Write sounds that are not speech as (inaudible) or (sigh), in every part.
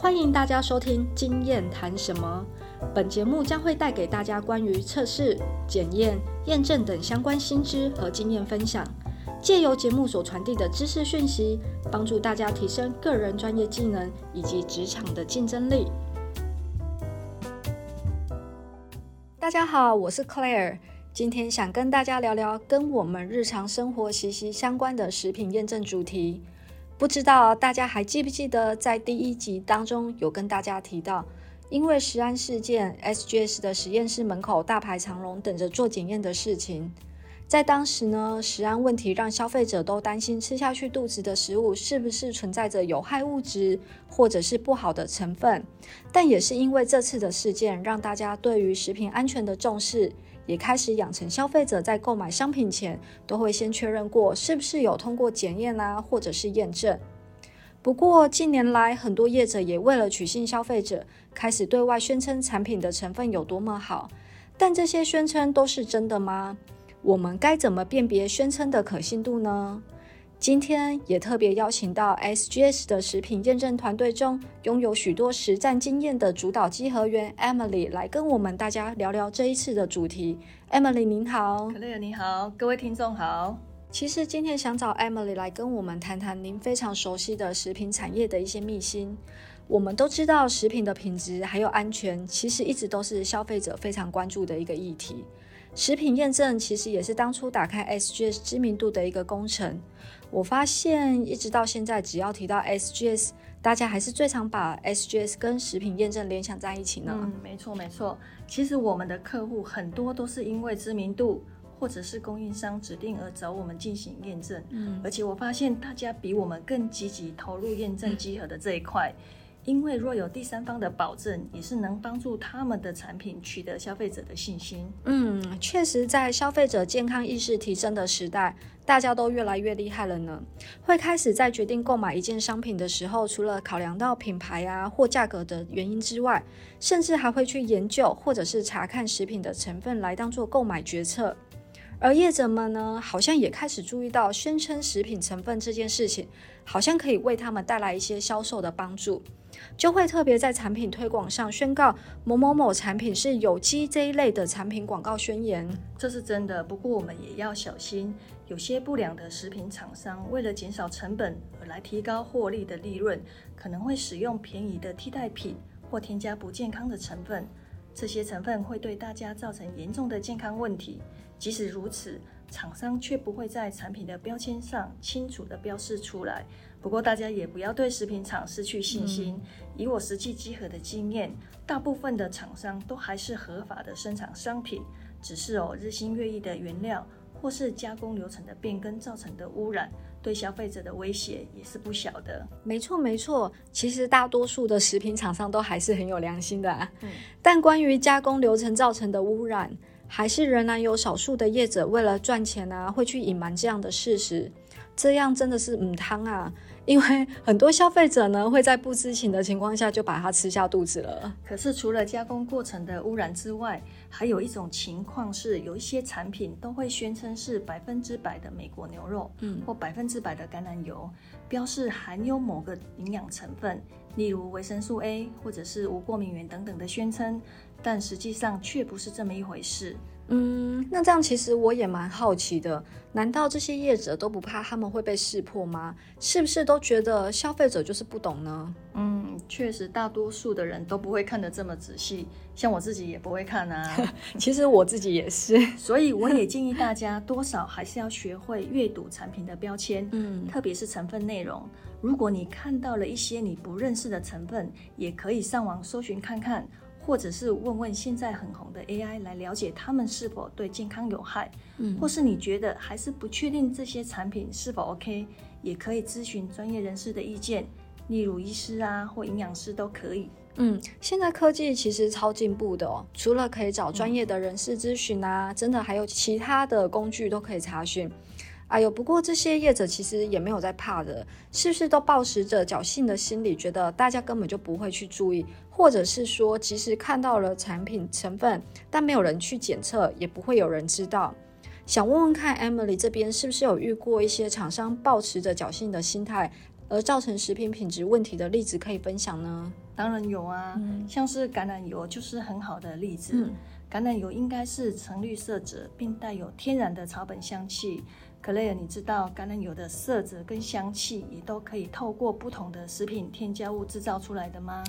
欢迎大家收听《经验谈什么》。本节目将会带给大家关于测试、检验、验证等相关新知和经验分享，借由节目所传递的知识讯息，帮助大家提升个人专业技能以及职场的竞争力。大家好，我是 Claire，今天想跟大家聊聊跟我们日常生活息息相关的食品验证主题。不知道大家还记不记得，在第一集当中有跟大家提到，因为食安事件，SGS 的实验室门口大排长龙，等着做检验的事情。在当时呢，食安问题让消费者都担心吃下去肚子的食物是不是存在着有害物质，或者是不好的成分。但也是因为这次的事件，让大家对于食品安全的重视。也开始养成消费者在购买商品前都会先确认过是不是有通过检验啊，或者是验证。不过近年来，很多业者也为了取信消费者，开始对外宣称产品的成分有多么好。但这些宣称都是真的吗？我们该怎么辨别宣称的可信度呢？今天也特别邀请到 SGS 的食品验证团队中拥有许多实战经验的主导稽核员 Emily 来跟我们大家聊聊这一次的主题。Emily 您好，可乐你好，各位听众好。其实今天想找 Emily 来跟我们谈谈您非常熟悉的食品产业的一些秘辛。我们都知道食品的品质还有安全，其实一直都是消费者非常关注的一个议题。食品验证其实也是当初打开 SGS 知名度的一个工程。我发现一直到现在，只要提到 SGS，大家还是最常把 SGS 跟食品验证联想在一起呢。嗯，没错没错。其实我们的客户很多都是因为知名度或者是供应商指定而找我们进行验证。嗯，而且我发现大家比我们更积极投入验证集合的这一块。因为若有第三方的保证，也是能帮助他们的产品取得消费者的信心。嗯，确实，在消费者健康意识提升的时代，大家都越来越厉害了呢。会开始在决定购买一件商品的时候，除了考量到品牌啊或价格的原因之外，甚至还会去研究或者是查看食品的成分来当做购买决策。而业者们呢，好像也开始注意到宣称食品成分这件事情，好像可以为他们带来一些销售的帮助。就会特别在产品推广上宣告某某某产品是有机这一类的产品广告宣言，这是真的。不过我们也要小心，有些不良的食品厂商为了减少成本而来提高获利的利润，可能会使用便宜的替代品或添加不健康的成分，这些成分会对大家造成严重的健康问题。即使如此，厂商却不会在产品的标签上清楚地标示出来。不过，大家也不要对食品厂失去信心。以我实际集合的经验，大部分的厂商都还是合法的生产商品，只是哦日新月异的原料或是加工流程的变更造成的污染，对消费者的威胁也是不小的。没错，没错。其实大多数的食品厂商都还是很有良心的，嗯。但关于加工流程造成的污染，还是仍然有少数的业者为了赚钱啊，会去隐瞒这样的事实。这样真的是嗯汤啊！因为 (laughs) 很多消费者呢会在不知情的情况下就把它吃下肚子了。可是除了加工过程的污染之外，还有一种情况是，有一些产品都会宣称是百分之百的美国牛肉，嗯，或百分之百的橄榄油，标示含有某个营养成分，例如维生素 A 或者是无过敏原等等的宣称，但实际上却不是这么一回事。嗯，那这样其实我也蛮好奇的，难道这些业者都不怕他们会被识破吗？是不是都觉得消费者就是不懂呢？嗯，确实，大多数的人都不会看得这么仔细，像我自己也不会看啊。(laughs) 其实我自己也是，(laughs) 所以我也建议大家 (laughs) 多少还是要学会阅读产品的标签，嗯，特别是成分内容。如果你看到了一些你不认识的成分，也可以上网搜寻看看。或者是问问现在很红的 AI 来了解他们是否对健康有害，嗯，或是你觉得还是不确定这些产品是否 OK，也可以咨询专业人士的意见，例如医师啊或营养师都可以。嗯，现在科技其实超进步的哦，除了可以找专业的人士咨询啊，真的还有其他的工具都可以查询。哎呦，不过这些业者其实也没有在怕的，是不是都抱持着侥幸的心理，觉得大家根本就不会去注意，或者是说，即使看到了产品成分，但没有人去检测，也不会有人知道。想问问看，Emily 这边是不是有遇过一些厂商抱持着侥幸的心态，而造成食品品质问题的例子可以分享呢？当然有啊，像是橄榄油就是很好的例子。橄榄油应该是橙绿色者，并带有天然的草本香气。克莱尔，你知道橄榄油的色泽跟香气也都可以透过不同的食品添加物制造出来的吗？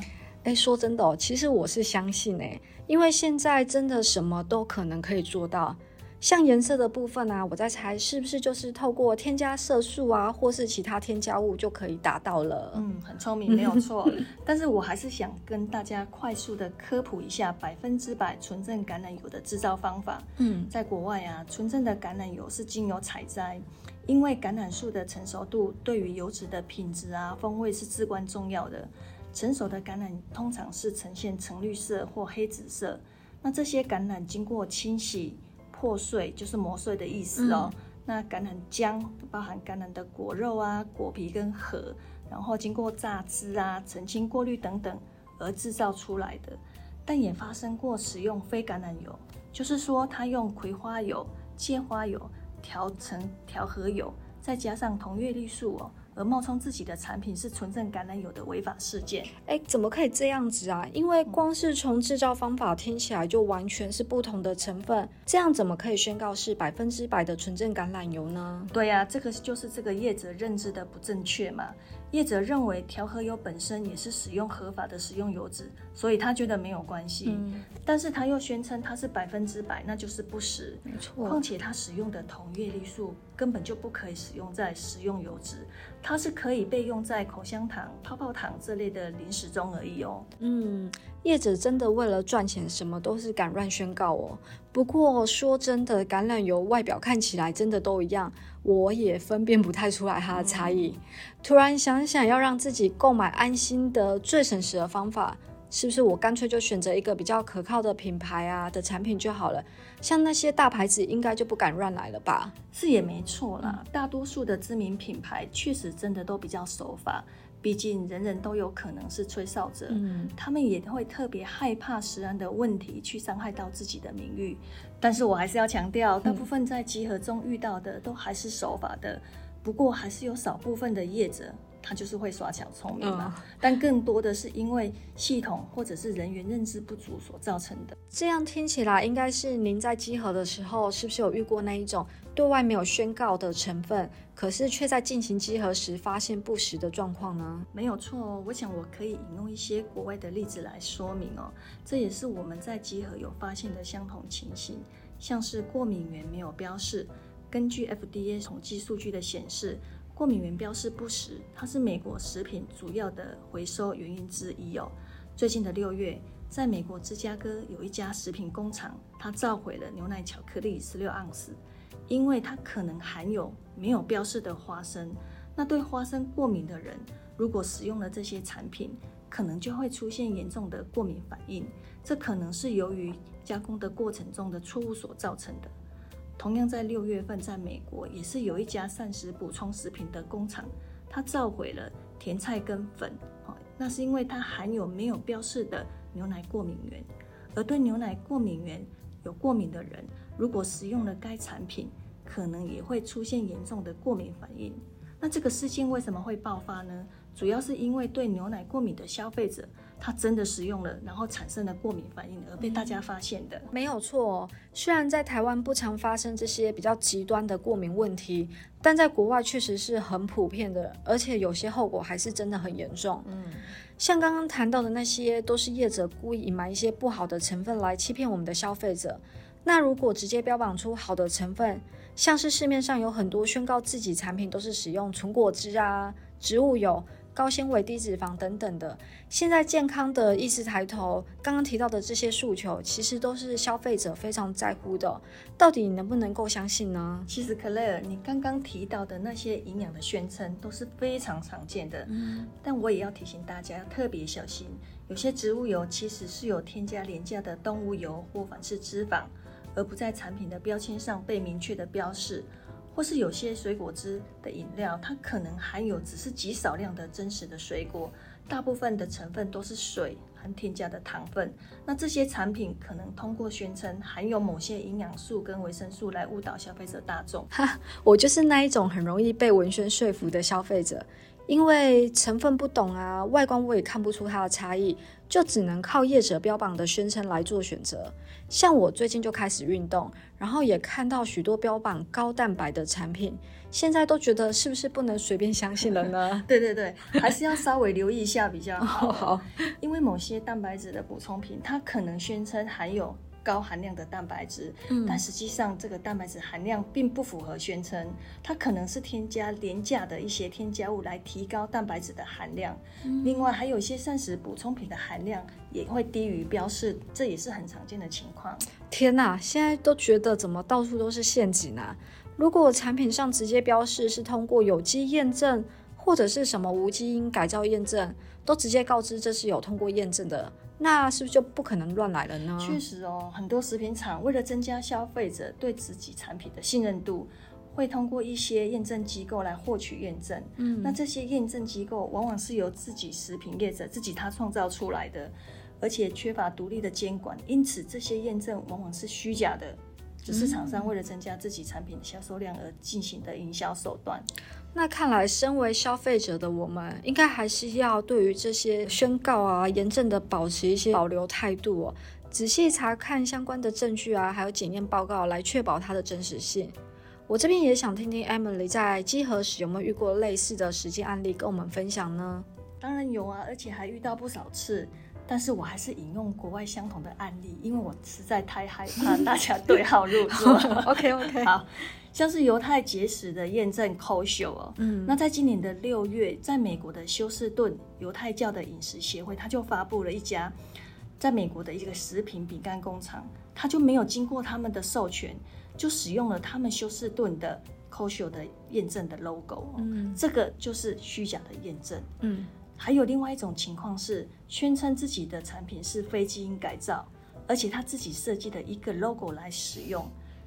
哎，说真的哦，其实我是相信哎，因为现在真的什么都可能可以做到。像颜色的部分啊，我在猜是不是就是透过添加色素啊，或是其他添加物就可以达到了。嗯，很聪明，没有错。(laughs) 但是我还是想跟大家快速的科普一下百分之百纯正橄榄油的制造方法。嗯，在国外啊，纯正的橄榄油是经由采摘，因为橄榄树的成熟度对于油脂的品质啊、风味是至关重要的。成熟的橄榄通常是呈现橙绿色或黑紫色。那这些橄榄经过清洗。破碎就是磨碎的意思哦。那橄榄浆包含橄榄的果肉啊、果皮跟核，然后经过榨汁啊、澄清、过滤等等而制造出来的。但也发生过使用非橄榄油，就是说它用葵花油、芥花油调成调和油，再加上同月绿素哦。而冒充自己的产品是纯正橄榄油的违法事件，哎，怎么可以这样子啊？因为光是从制造方法听起来就完全是不同的成分，这样怎么可以宣告是百分之百的纯正橄榄油呢？对呀，这个就是这个业者认知的不正确嘛。业者认为调和油本身也是使用合法的食用油脂，所以他觉得没有关系。嗯，但是他又宣称它是百分之百，那就是不实。没错，况且他使用的同叶绿素根本就不可以使用在食用油脂，它是可以被用在口香糖、泡泡糖这类的零食中而已哦。嗯。业者真的为了赚钱，什么都是敢乱宣告哦。不过说真的，橄榄油外表看起来真的都一样，我也分辨不太出来它的差异。突然想想，要让自己购买安心的最省时的方法，是不是我干脆就选择一个比较可靠的品牌啊的产品就好了？像那些大牌子，应该就不敢乱来了吧？是也没错啦，大多数的知名品牌确实真的都比较守法。毕竟人人都有可能是吹哨者，嗯，他们也会特别害怕食安的问题去伤害到自己的名誉。但是我还是要强调，大部分在集合中遇到的都还是守法的，不过还是有少部分的业者。他就是会耍小聪明嘛，但更多的是因为系统或者是人员认知不足所造成的。这样听起来，应该是您在集合的时候，是不是有遇过那一种对外没有宣告的成分，可是却在进行集合时发现不实的状况呢？没有错哦，我想我可以引用一些国外的例子来说明哦。这也是我们在集合有发现的相同情形，像是过敏源没有标示，根据 FDA 统计数据的显示。过敏原标示不实，它是美国食品主要的回收原因之一哦。最近的六月，在美国芝加哥有一家食品工厂，它召回了牛奶巧克力十六盎司，因为它可能含有没有标示的花生。那对花生过敏的人，如果使用了这些产品，可能就会出现严重的过敏反应。这可能是由于加工的过程中的错误所造成的。同样在六月份，在美国也是有一家膳食补充食品的工厂，它召回了甜菜根粉，哦，那是因为它含有没有标示的牛奶过敏源，而对牛奶过敏源有过敏的人，如果食用了该产品，可能也会出现严重的过敏反应。那这个事件为什么会爆发呢？主要是因为对牛奶过敏的消费者。他真的使用了，然后产生了过敏反应而被大家发现的，没有错。虽然在台湾不常发生这些比较极端的过敏问题，但在国外确实是很普遍的，而且有些后果还是真的很严重。嗯，像刚刚谈到的那些，都是业者故意隐瞒一些不好的成分来欺骗我们的消费者。那如果直接标榜出好的成分，像是市面上有很多宣告自己产品都是使用纯果汁啊、植物油。高纤维、低脂肪等等的，现在健康的意识抬头。刚刚提到的这些诉求，其实都是消费者非常在乎的。到底能不能够相信呢？其实，克莱尔，你刚刚提到的那些营养的宣称都是非常常见的。嗯，但我也要提醒大家要特别小心，有些植物油其实是有添加廉价的动物油或反式脂肪，而不在产品的标签上被明确的标示。或是有些水果汁的饮料，它可能含有只是极少量的真实的水果，大部分的成分都是水和添加的糖分。那这些产品可能通过宣称含有某些营养素跟维生素来误导消费者大众。哈，我就是那一种很容易被文宣说服的消费者。因为成分不懂啊，外观我也看不出它的差异，就只能靠业者标榜的宣称来做选择。像我最近就开始运动，然后也看到许多标榜高蛋白的产品，现在都觉得是不是不能随便相信了呢？(laughs) 对对对，还是要稍微留意一下比较好。(laughs) 好，因为某些蛋白质的补充品，它可能宣称含有。高含量的蛋白质，但实际上这个蛋白质含量并不符合宣称，它可能是添加廉价的一些添加物来提高蛋白质的含量。另外，还有一些膳食补充品的含量也会低于标示，这也是很常见的情况。天哪，现在都觉得怎么到处都是陷阱啊！如果产品上直接标示是通过有机验证，或者是什么无基因改造验证，都直接告知这是有通过验证的。那是不是就不可能乱来了呢？确实哦，很多食品厂为了增加消费者对自己产品的信任度，会通过一些验证机构来获取验证。嗯，那这些验证机构往往是由自己食品业者自己他创造出来的，而且缺乏独立的监管，因此这些验证往往是虚假的，只是厂商为了增加自己产品的销售量而进行的营销手段。那看来，身为消费者的我们，应该还是要对于这些宣告啊、严正的保持一些保留态度哦，仔细查看相关的证据啊，还有检验报告，来确保它的真实性。我这边也想听听 Emily 在机核时有没有遇过类似的实际案例，跟我们分享呢？当然有啊，而且还遇到不少次。但是我还是引用国外相同的案例，因为我实在太害怕 (laughs) 大家对号入座。(laughs) OK OK，(laughs) 好。像是犹太节食的验证 kosher 哦，嗯，那在今年的六月，在美国的休斯顿犹太教的饮食协会，他就发布了一家在美国的一个食品饼干工厂，他就没有经过他们的授权，就使用了他们休斯顿的 kosher 的验证的 logo，嗯，这个就是虚假的验证，嗯，还有另外一种情况是，宣称自己的产品是非基因改造，而且他自己设计的一个 logo 来使用。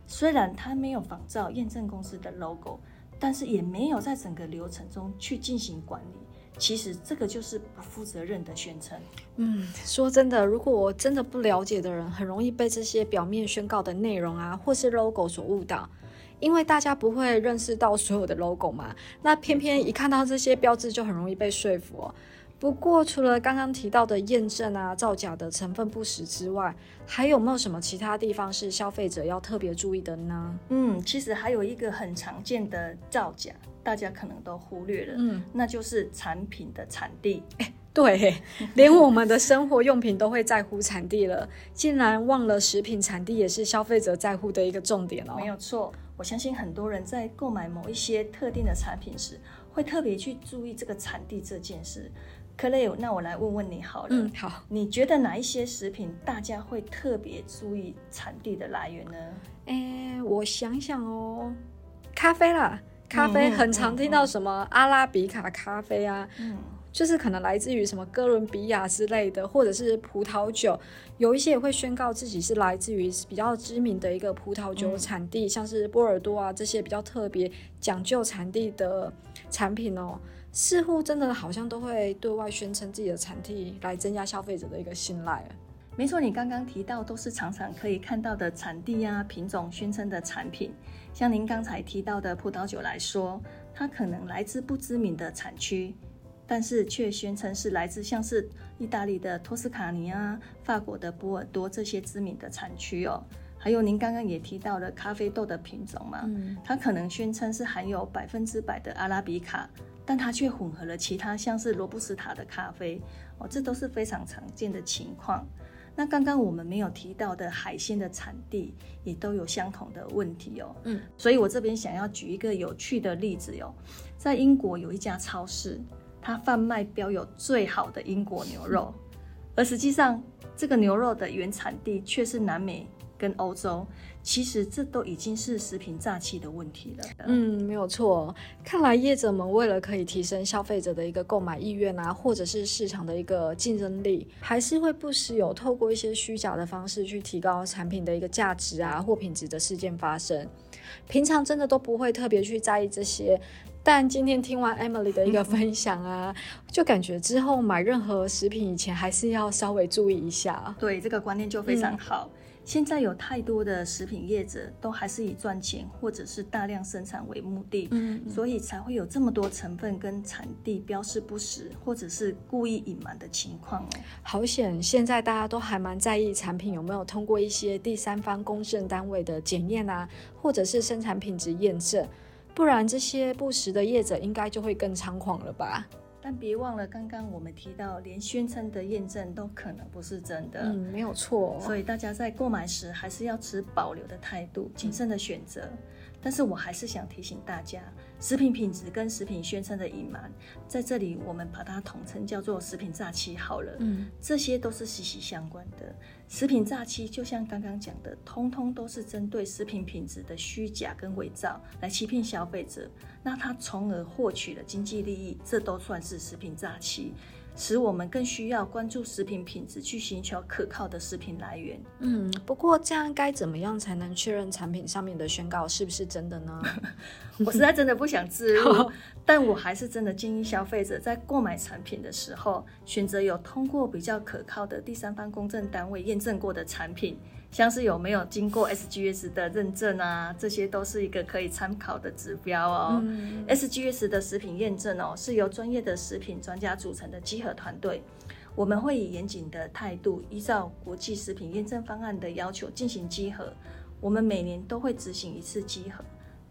虽然他没有仿照验证公司的 logo，但是也没有在整个流程中去进行管理。其实这个就是不负责任的宣称。嗯，说真的，如果我真的不了解的人，很容易被这些表面宣告的内容啊，或是 logo 所误导。因为大家不会认识到所有的 logo 嘛，那偏偏一看到这些标志，就很容易被说服哦。不过，除了刚刚提到的验证啊、造假的成分不实之外，还有没有什么其他地方是消费者要特别注意的呢？嗯，其实还有一个很常见的造假，大家可能都忽略了，嗯，那就是产品的产地。哎，对，连我们的生活用品都会在乎产地了，竟然忘了食品产地也是消费者在乎的一个重点哦。没有错，我相信很多人在购买某一些特定的产品时，会特别去注意这个产地这件事。克雷那我来问问你好了。嗯，好。你觉得哪一些食品大家会特别注意产地的来源呢？哎，我想想哦，咖啡啦，咖啡很常听到什么阿拉比卡咖啡啊，嗯，就是可能来自于什么哥伦比亚之类的，或者是葡萄酒，有一些也会宣告自己是来自于比较知名的一个葡萄酒产地，像是波尔多啊这些比较特别讲究产地的产品哦。似乎真的好像都会对外宣称自己的产地，来增加消费者的一个信赖。没错，你刚刚提到都是常常可以看到的产地呀、品种宣称的产品。像您刚才提到的葡萄酒来说，它可能来自不知名的产区，但是却宣称是来自像是意大利的托斯卡尼啊、法国的波尔多这些知名的产区哦。还有您刚刚也提到了咖啡豆的品种嘛，它可能宣称是含有百分之百的阿拉比卡。但它却混合了其他像是罗布斯塔的咖啡哦，这都是非常常见的情况。那刚刚我们没有提到的海鲜的产地也都有相同的问题哦。嗯，所以我这边想要举一个有趣的例子哦，在英国有一家超市，它贩卖标有最好的英国牛肉，而实际上这个牛肉的原产地却是南美。跟欧洲，其实这都已经是食品诈欺的问题了。嗯，没有错。看来业者们为了可以提升消费者的一个购买意愿啊，或者是市场的一个竞争力，还是会不时有透过一些虚假的方式去提高产品的一个价值啊或品质的事件发生。平常真的都不会特别去在意这些，但今天听完 Emily 的一个分享啊，(laughs) 就感觉之后买任何食品以前还是要稍微注意一下。对，这个观念就非常好。现在有太多的食品业者都还是以赚钱或者是大量生产为目的，嗯，所以才会有这么多成分跟产地标示不实，或者是故意隐瞒的情况哦。好险，现在大家都还蛮在意产品有没有通过一些第三方公证单位的检验啊，或者是生产品质验证，不然这些不实的业者应该就会更猖狂了吧。但别忘了，刚刚我们提到，连宣称的验证都可能不是真的。嗯，没有错。所以大家在购买时还是要持保留的态度，谨慎的选择。但是我还是想提醒大家，食品品质跟食品宣称的隐瞒，在这里我们把它统称叫做食品诈欺好了。嗯，这些都是息息相关的。食品诈欺就像刚刚讲的，通通都是针对食品品质的虚假跟伪造来欺骗消费者，那他从而获取了经济利益，这都算是食品诈欺。使我们更需要关注食品品质，去寻求可靠的食品来源。嗯，不过这样该怎么样才能确认产品上面的宣告是不是真的呢？(laughs) 我实在真的不想自 (laughs) 入，(laughs) 但我还是真的建议消费者在购买产品的时候，选择有通过比较可靠的第三方公证单位验证过的产品。像是有没有经过 SGS 的认证啊，这些都是一个可以参考的指标哦。SGS 的食品验证哦，是由专业的食品专家组成的稽核团队，我们会以严谨的态度，依照国际食品验证方案的要求进行稽核。我们每年都会执行一次稽核，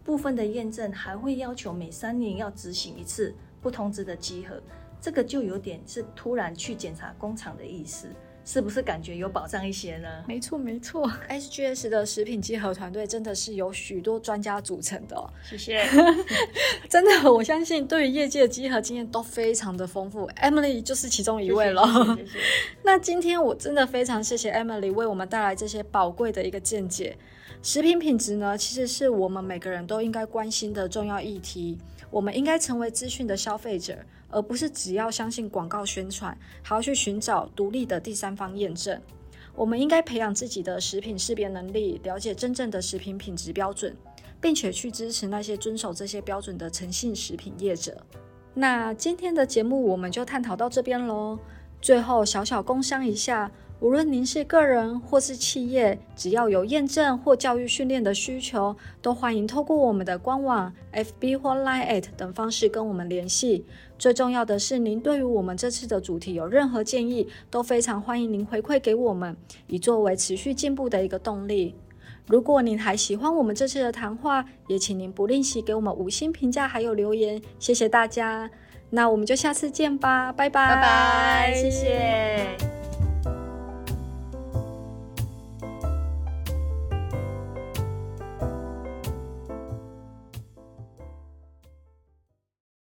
部分的验证还会要求每三年要执行一次不同值的稽核，这个就有点是突然去检查工厂的意思。是不是感觉有保障一些呢？没错，没错。SGS 的食品稽核团队真的是由许多专家组成的。哦谢谢。(laughs) 真的，我相信对于业界的稽核经验都非常的丰富。Emily 就是其中一位了。谢谢。(laughs) 那今天我真的非常谢谢 Emily 为我们带来这些宝贵的一个见解。食品品质呢，其实是我们每个人都应该关心的重要议题。我们应该成为资讯的消费者。而不是只要相信广告宣传，还要去寻找独立的第三方验证。我们应该培养自己的食品识别能力，了解真正的食品品质标准，并且去支持那些遵守这些标准的诚信食品业者。那今天的节目我们就探讨到这边喽。最后小小工商一下。无论您是个人或是企业，只要有验证或教育训练的需求，都欢迎透过我们的官网、FB 或 Line@ 等方式跟我们联系。最重要的是，您对于我们这次的主题有任何建议，都非常欢迎您回馈给我们，以作为持续进步的一个动力。如果您还喜欢我们这次的谈话，也请您不吝惜给我们五星评价还有留言，谢谢大家。那我们就下次见吧，拜拜，拜拜，谢谢。